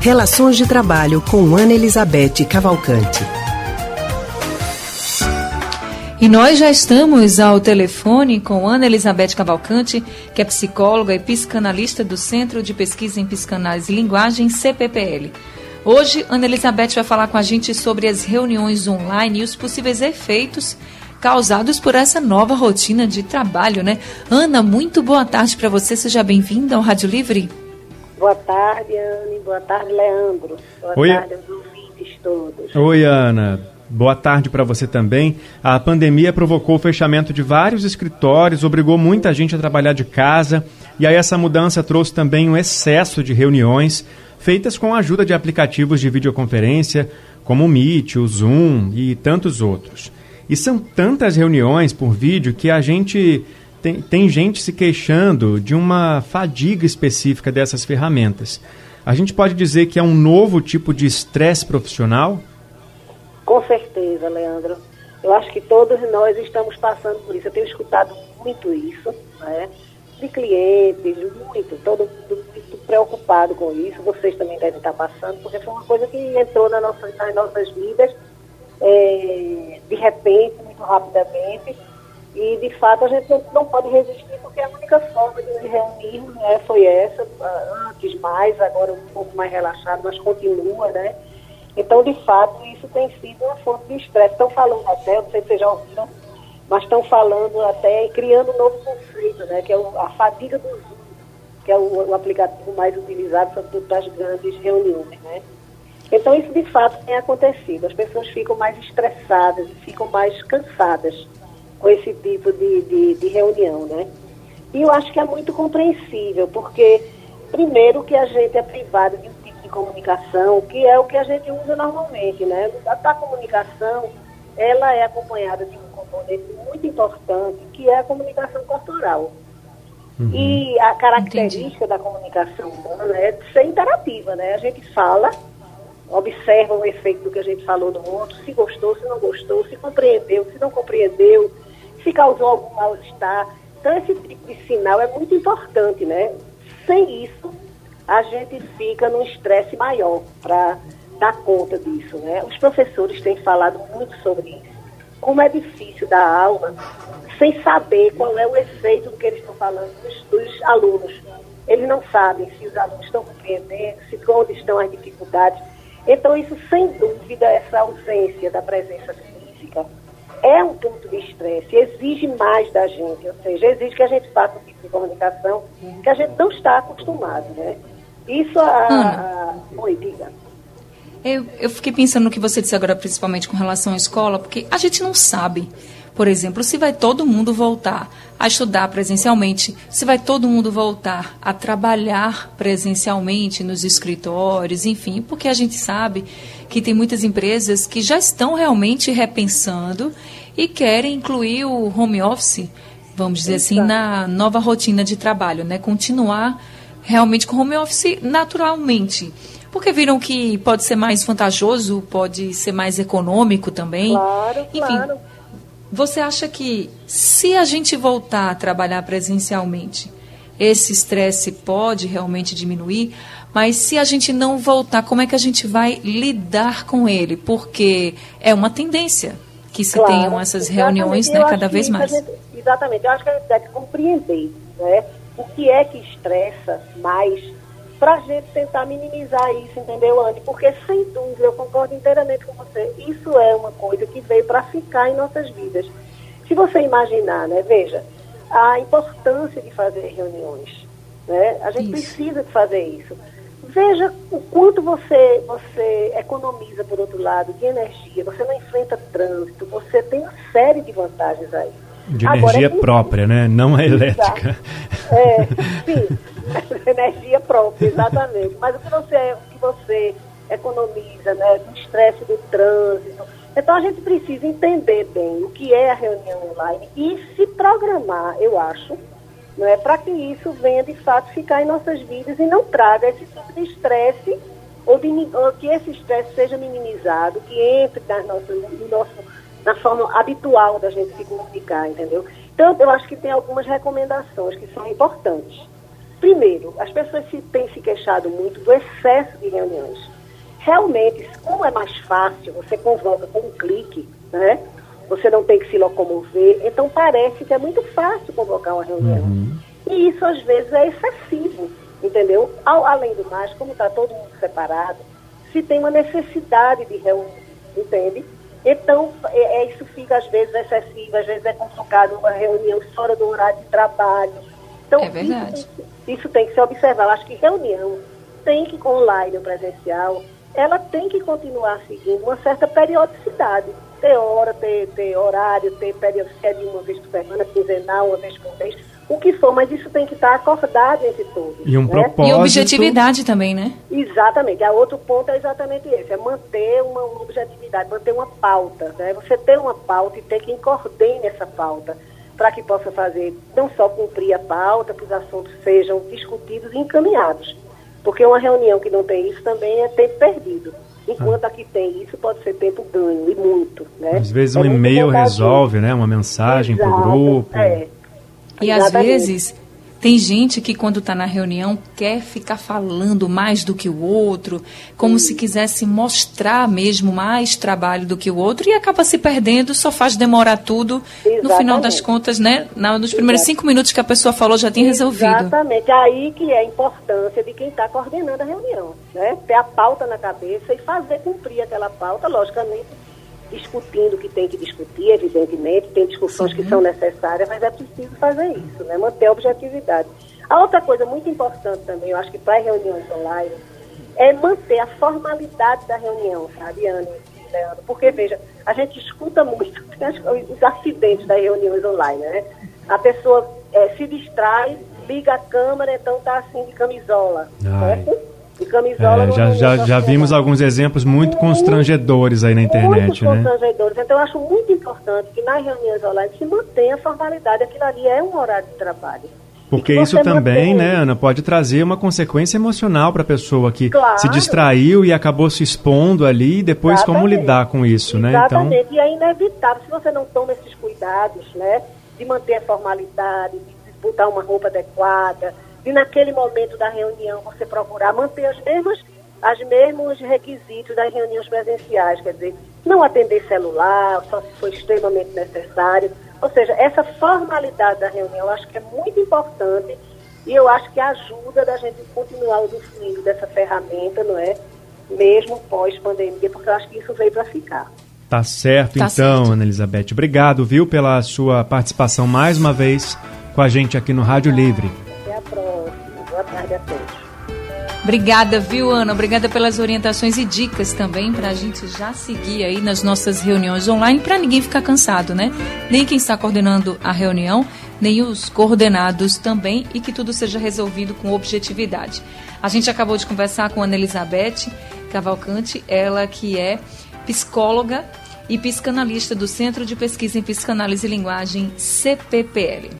Relações de Trabalho com Ana Elizabeth Cavalcante. E nós já estamos ao telefone com Ana Elizabeth Cavalcante, que é psicóloga e psicanalista do Centro de Pesquisa em Psicanálise e Linguagem, CPPL. Hoje, Ana Elizabeth vai falar com a gente sobre as reuniões online e os possíveis efeitos causados por essa nova rotina de trabalho, né? Ana, muito boa tarde para você. Seja bem-vinda ao Rádio Livre. Boa tarde, Anne. Boa tarde, Leandro. Boa Oi. tarde aos ouvintes todos. Oi, Ana. Boa tarde para você também. A pandemia provocou o fechamento de vários escritórios, obrigou muita gente a trabalhar de casa, e aí essa mudança trouxe também um excesso de reuniões feitas com a ajuda de aplicativos de videoconferência, como o Meet, o Zoom e tantos outros. E são tantas reuniões por vídeo que a gente tem, tem gente se queixando de uma fadiga específica dessas ferramentas. A gente pode dizer que é um novo tipo de estresse profissional? Com certeza, Leandro. Eu acho que todos nós estamos passando por isso. Eu tenho escutado muito isso, né? De clientes, muito, todo mundo muito preocupado com isso. Vocês também devem estar passando, porque foi uma coisa que entrou na nossa, nas nossas vidas é, de repente, muito rapidamente. E, de fato, a gente não, pode resistir, porque a única forma de nos reunirmos né, foi essa, antes mais, agora um pouco mais relaxado, mas continua, né? Então, de fato, isso tem sido uma fonte de estresse. Estão falando até, não sei se vocês já ouviram, mas estão falando até e criando um novo conceito, né, que é o, a fadiga do Zoom, que é o, o aplicativo mais utilizado, sobretudo para as grandes reuniões. Né. Então, isso de fato tem acontecido. As pessoas ficam mais estressadas ficam mais cansadas com esse tipo de, de, de reunião. Né. E eu acho que é muito compreensível, porque, primeiro, que a gente é privado de um comunicação, que é o que a gente usa normalmente, né? A, a comunicação, ela é acompanhada de um componente muito importante, que é a comunicação corporal. Uhum. E a característica Entendi. da comunicação humana é ser interativa, né? A gente fala, observa o efeito do que a gente falou no outro, se gostou, se não gostou, se compreendeu, se não compreendeu, se causou algum mal-estar. Então, esse tipo de sinal é muito importante, né? Sem isso, a gente fica num estresse maior para dar conta disso. Né? Os professores têm falado muito sobre isso. Como é difícil dar aula sem saber qual é o efeito do que eles estão falando dos, dos alunos. Eles não sabem se os alunos estão compreendendo, se onde estão as dificuldades. Então, isso, sem dúvida, essa ausência da presença física é um ponto de estresse, exige mais da gente, ou seja, exige que a gente faça um tipo de comunicação que a gente não está acostumado, né? Isso a. Hum. Oi, diga. Eu, eu fiquei pensando no que você disse agora, principalmente com relação à escola, porque a gente não sabe, por exemplo, se vai todo mundo voltar a estudar presencialmente, se vai todo mundo voltar a trabalhar presencialmente nos escritórios, enfim, porque a gente sabe que tem muitas empresas que já estão realmente repensando e querem incluir o home office, vamos dizer assim, na nova rotina de trabalho, né? Continuar realmente com home office naturalmente. Porque viram que pode ser mais vantajoso, pode ser mais econômico também. Claro, Enfim, claro. Você acha que se a gente voltar a trabalhar presencialmente, esse estresse pode realmente diminuir? Mas se a gente não voltar, como é que a gente vai lidar com ele? Porque é uma tendência que se claro, tenham essas reuniões né, cada vez mais. Gente, exatamente, eu acho que a gente deve compreender, né? o que é que estressa mais para a gente tentar minimizar isso, entendeu, Andy? Porque, sem dúvida, eu concordo inteiramente com você, isso é uma coisa que veio para ficar em nossas vidas. Se você imaginar, né, veja, a importância de fazer reuniões, né? A gente isso. precisa de fazer isso. Veja o quanto você, você economiza, por outro lado, de energia, você não enfrenta trânsito, você tem uma série de vantagens aí. De Agora, energia é própria, né? Não a elétrica. É, sim, energia própria, exatamente. Mas o que você, o que você economiza, né? Do estresse do trânsito. Então a gente precisa entender bem o que é a reunião online e se programar, eu acho, não é para que isso venha de fato ficar em nossas vidas e não traga esse tipo de estresse ou, de, ou que esse estresse seja minimizado, que entre nas nossas, no nosso na forma habitual da gente se comunicar, entendeu? Então, eu acho que tem algumas recomendações que são importantes. Primeiro, as pessoas se, têm se queixado muito do excesso de reuniões. Realmente, como é mais fácil, você convoca com um clique, né? Você não tem que se locomover, então parece que é muito fácil convocar uma reunião. Uhum. E isso às vezes é excessivo, entendeu? Ao, além do mais, como está todo mundo separado, se tem uma necessidade de reunir, entende? Então, é, é, isso fica às vezes excessivo, às vezes é convocado uma reunião fora do horário de trabalho. Então, é verdade. Isso, isso tem que ser observado. Eu acho que reunião tem que, online ou presencial, ela tem que continuar seguindo uma certa periodicidade. Ter hora, ter, ter horário, ter periodicidade uma vez por semana, quinzenal, uma vez por mês o que for, mas isso tem que estar acordado entre todos. E um né? propósito. E objetividade também, né? Exatamente. A outro ponto é exatamente esse, é manter uma, uma objetividade, manter uma pauta. Né? Você ter uma pauta e ter quem coordene essa pauta para que possa fazer, não só cumprir a pauta, que os assuntos sejam discutidos e encaminhados. Porque uma reunião que não tem isso também é tempo perdido. Enquanto aqui tem isso, pode ser tempo ganho, e muito. Né? Às vezes é um e-mail resolve, né? Uma mensagem para o grupo. É. E às vezes tem gente que quando está na reunião quer ficar falando mais do que o outro, como se quisesse mostrar mesmo mais trabalho do que o outro e acaba se perdendo, só faz demorar tudo. Exatamente. No final das contas, né? Nos primeiros cinco minutos que a pessoa falou já tem resolvido. Exatamente. Aí que é a importância de quem está coordenando a reunião, né? Ter a pauta na cabeça e fazer cumprir aquela pauta, logicamente discutindo o que tem que discutir, evidentemente, tem discussões que são necessárias, mas é preciso fazer isso, né? manter a objetividade. A outra coisa muito importante também, eu acho que para as reuniões online, é manter a formalidade da reunião, sabe, Ana e Leandro? Porque, veja, a gente escuta muito os acidentes das reuniões online, né? A pessoa é, se distrai, liga a câmera, então está assim de camisola, certo? Camisola. É, já já, já vimos alguns exemplos muito constrangedores aí na internet, muito né? constrangedores. Então, eu acho muito importante que nas reuniões online se mantenha a formalidade. Aquilo ali é um horário de trabalho. Porque isso também, né, Ana, pode trazer uma consequência emocional para a pessoa que claro. se distraiu e acabou se expondo ali e depois Exatamente. como lidar com isso, né? Então Exatamente. Então... E é inevitável, se você não toma esses cuidados, né, de manter a formalidade, de botar uma roupa adequada, e naquele momento da reunião você procurar manter as mesmas, as mesmos requisitos das reuniões presenciais, quer dizer, não atender celular, só se for extremamente necessário. Ou seja, essa formalidade da reunião eu acho que é muito importante e eu acho que ajuda da gente continuar usufruindo dessa ferramenta, não é? Mesmo pós-pandemia, porque eu acho que isso veio para ficar. Tá certo, tá então, certo. Ana Elizabeth. Obrigado, viu, pela sua participação mais uma vez com a gente aqui no Rádio Livre a todos. Obrigada, viu, Ana? Obrigada pelas orientações e dicas também para a gente já seguir aí nas nossas reuniões online, para ninguém ficar cansado, né? Nem quem está coordenando a reunião, nem os coordenados também, e que tudo seja resolvido com objetividade. A gente acabou de conversar com a Ana Elizabeth Cavalcante, ela que é psicóloga e psicanalista do Centro de Pesquisa em Psicanálise e Linguagem, CPPL.